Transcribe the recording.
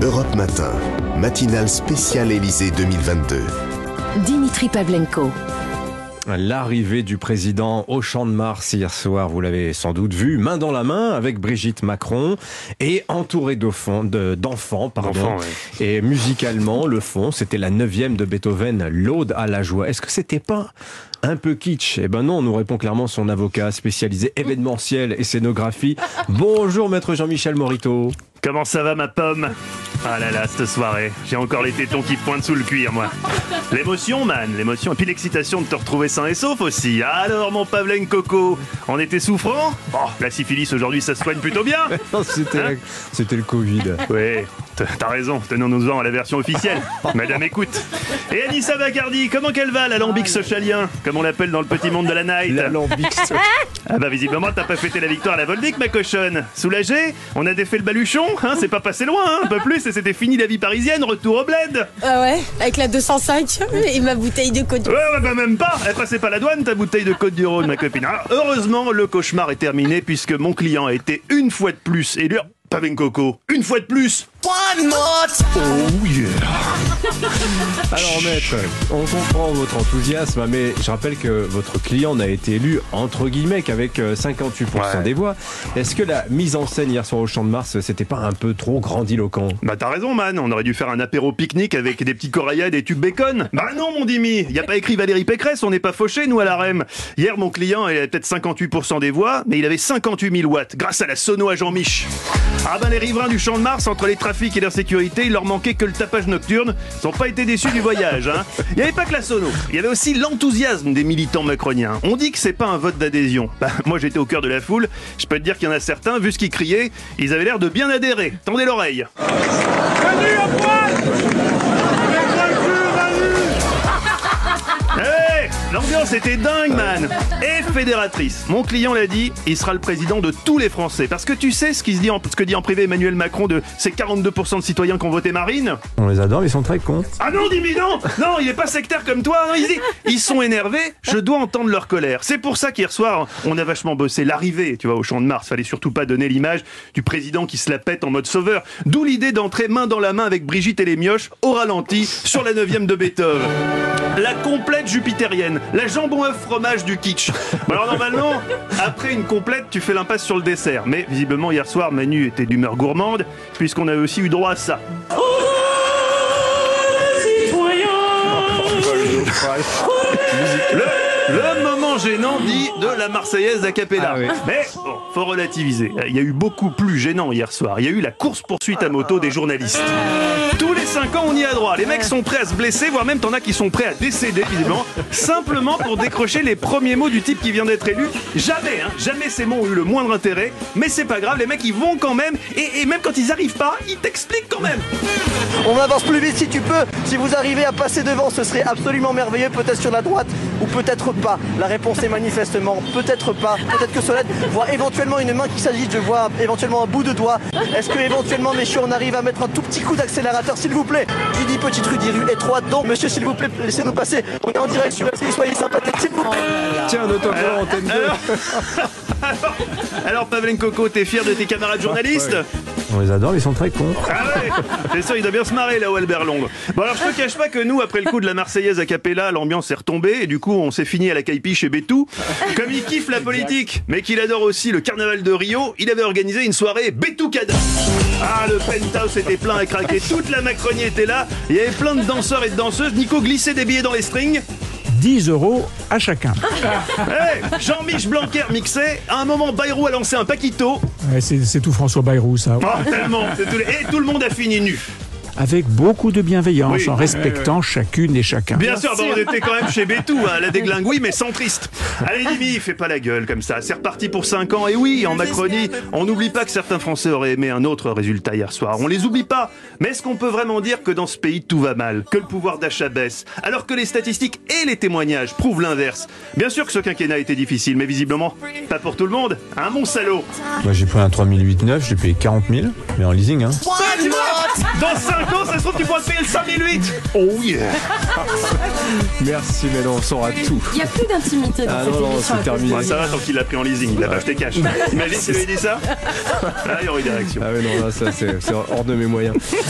Europe Matin, matinale spéciale Élysée 2022. Dimitri Pavlenko. L'arrivée du président au Champ de Mars hier soir, vous l'avez sans doute vu, main dans la main avec Brigitte Macron et entouré d'enfants, d'enfants, pardon. Ouais. Et musicalement, le fond, c'était la neuvième de Beethoven, l'Aude à la joie. Est-ce que c'était pas un peu kitsch? Eh ben non, nous répond clairement son avocat spécialisé événementiel et scénographie. Bonjour maître Jean-Michel Morito. Comment ça va ma pomme? Ah là là, cette soirée, j'ai encore les tétons qui pointent sous le cuir moi. L'émotion man, l'émotion, et puis l'excitation de te retrouver sain et sauf aussi. Alors mon Pavlen Coco, on était souffrant? Oh, la syphilis aujourd'hui ça se soigne plutôt bien C'était Hein c'était le Covid. Oui, t'as raison, tenons-nous-en à la version officielle. Madame écoute. Et Anissa Bacardi, comment qu'elle va, l'alambic socialien Comme on l'appelle dans le petit monde de la night L'alambic. Ah bah visiblement t'as pas fêté la victoire à la Volvic ma cochonne Soulagé On a défait le baluchon hein C'est pas passé loin hein Un peu plus et c'était fini la vie parisienne Retour au bled Ah ouais, avec la 205 et ma bouteille de côte. Ouais ouais bah même pas Elle passait pas la douane ta bouteille de Côte du Rhône ma copine Alors, Heureusement le cauchemar est terminé puisque mon client a été une fois de plus élu Pavin Coco Une fois de plus. Oh yeah Alors maître, on comprend votre enthousiasme, mais je rappelle que votre client n'a été élu entre guillemets qu'avec euh, 58% Ouais. des voix. Est-ce que la mise en scène hier soir au Champ de Mars, c'était pas un peu trop grandiloquent? Bah t'as raison man, on aurait dû faire un apéro pique-nique avec des petits coraillas et tubes bacon. Bah non mon Dimi, y a pas écrit Valérie Pécresse, on n'est pas fauché nous à la REM. Hier mon client il avait peut-être 58% des voix, mais il avait 58 000 watts grâce à la sono à Jean-Mich. Ah ben les riverains du Champ de Mars, entre les trafics et l'insécurité, il leur manquait que le tapage nocturne. Ils ont pas été déçus du voyage. Hein. Il y avait pas que la sono, il y avait aussi l'enthousiasme des militants macroniens. On dit que c'est pas un vote d'adhésion. Bah moi j'étais au cœur de la foule, je peux te dire qu'il y en a certains, vu ce qu'ils criaient, ils avaient l'air de bien adhérer. Tendez l'oreille. L'ambiance était dingue, man Et fédératrice. Mon client l'a dit, il sera le président de tous les Français. Parce que tu sais ce, qui se dit en- ce que dit en privé Emmanuel Macron de ces 42% de citoyens qui ont voté Marine? On les adore, ils sont très cons. Ah non, Dimi, non Non, il est pas sectaire comme toi. hein. Il dit, ils sont énervés, je dois entendre leur colère. C'est pour ça qu'hier soir, on a vachement bossé l'arrivée, tu vois, au Champ de Mars. Fallait surtout pas donner l'image du président qui se la pète en mode sauveur. D'où l'idée d'entrer main dans la main avec Brigitte et les mioches au ralenti sur la 9 de Beethoven. La complète jupitérienne, la jambon œuf fromage du kitsch. Bon, alors normalement, après une complète, tu fais l'impasse sur le dessert. Mais visiblement hier soir, Manu était d'humeur gourmande, puisqu'on a aussi eu droit à ça. Le, le moment gênant dit de la Marseillaise a cappella. Ah oui. Mais bon, faut relativiser. Il y a eu beaucoup plus gênant hier soir. Il y a eu la course-poursuite à moto des journalistes. Tous les 5 ans, on y a droit. Les mecs sont prêts à se blesser, voire même t'en as qui sont prêts à décéder, évidemment, simplement pour décrocher les premiers mots du type qui vient d'être élu. Jamais, hein, jamais ces mots ont eu le moindre intérêt, mais c'est pas grave, les mecs ils vont quand même, et, et même quand ils arrivent pas, ils t'expliquent quand même. On avance plus vite si tu peux. Si vous arrivez à passer devant, ce serait absolument merveilleux. Peut-être sur la droite ou peut-être pas. La réponse est manifestement peut-être pas. Peut-être que cela voit éventuellement une main qui s'agite. Je vois éventuellement un bout de doigt. Est-ce que éventuellement, messieurs, on arrive à mettre un tout petit coup d'accélérateur, s'il vous plaît? Qui dit petite rue dit rue étroite. Donc, monsieur, s'il vous plaît, laissez-nous passer. On est en direct sur LCI. Soyez sympathiques, s'il vous plaît. Tiens, un autocollant antenne 2. Alors, alors Pavlen Coco, t'es fier de tes camarades journalistes? On les adore, ils sont très cons. Ah ouais C'est sûr, il doit bien se marrer là-haut, Albert Londres. Bon, alors je te cache pas que nous, après le coup de la Marseillaise à Capella, l'ambiance est retombée et du coup, on s'est fini à la caipi chez Bétou. Comme il kiffe la politique, mais qu'il adore aussi le carnaval de Rio, il avait organisé une soirée Bétoucada. Ah, le penthouse était plein à craquer. Toute la Macronie était là. Il y avait plein de danseurs et de danseuses. Nico glissait des billets dans les strings. 10 euros à chacun. Hey, Jean-Mich Blanquer mixait. À un moment, Bayrou a lancé un paquito. Ouais, c'est tout François Bayrou, ça. Oh, tellement. c'est tout- Et tout le monde a fini nu. Avec beaucoup de bienveillance, Oui. en respectant chacune et chacun. Bien sûr, bah, on était quand même chez Bétou, hein, la déglingue, mais sans triste. Allez, Dimi, fais pas la gueule comme ça. C'est reparti pour 5 ans. Et oui, en Macronie, on n'oublie pas que certains Français auraient aimé un autre résultat hier soir. On les oublie pas. Mais est-ce qu'on peut vraiment dire que dans ce pays tout va mal, que le pouvoir d'achat baisse, alors que les statistiques et les témoignages prouvent l'inverse? Bien sûr que ce quinquennat a été difficile, mais visiblement, pas pour tout le monde. Un mon salaud? Moi j'ai pris un 3008 je l'ai payé 40 000, mais en leasing. Hein. Dans 5 ans, ça se trouve, tu pourras te payer le 5008. Oh yeah. Merci, mais non, on saura tout. Il n'y a plus d'intimité dans Ah cette non, non, émission. c'est terminé. Ouais, ça va tant qu'il l'a pris en leasing, il l'a pas acheté cash. Imagine s'il avait dit ça. Là, il y aurait eu des réactions. Ah oui, non, là, ça, c'est c'est hors de mes moyens.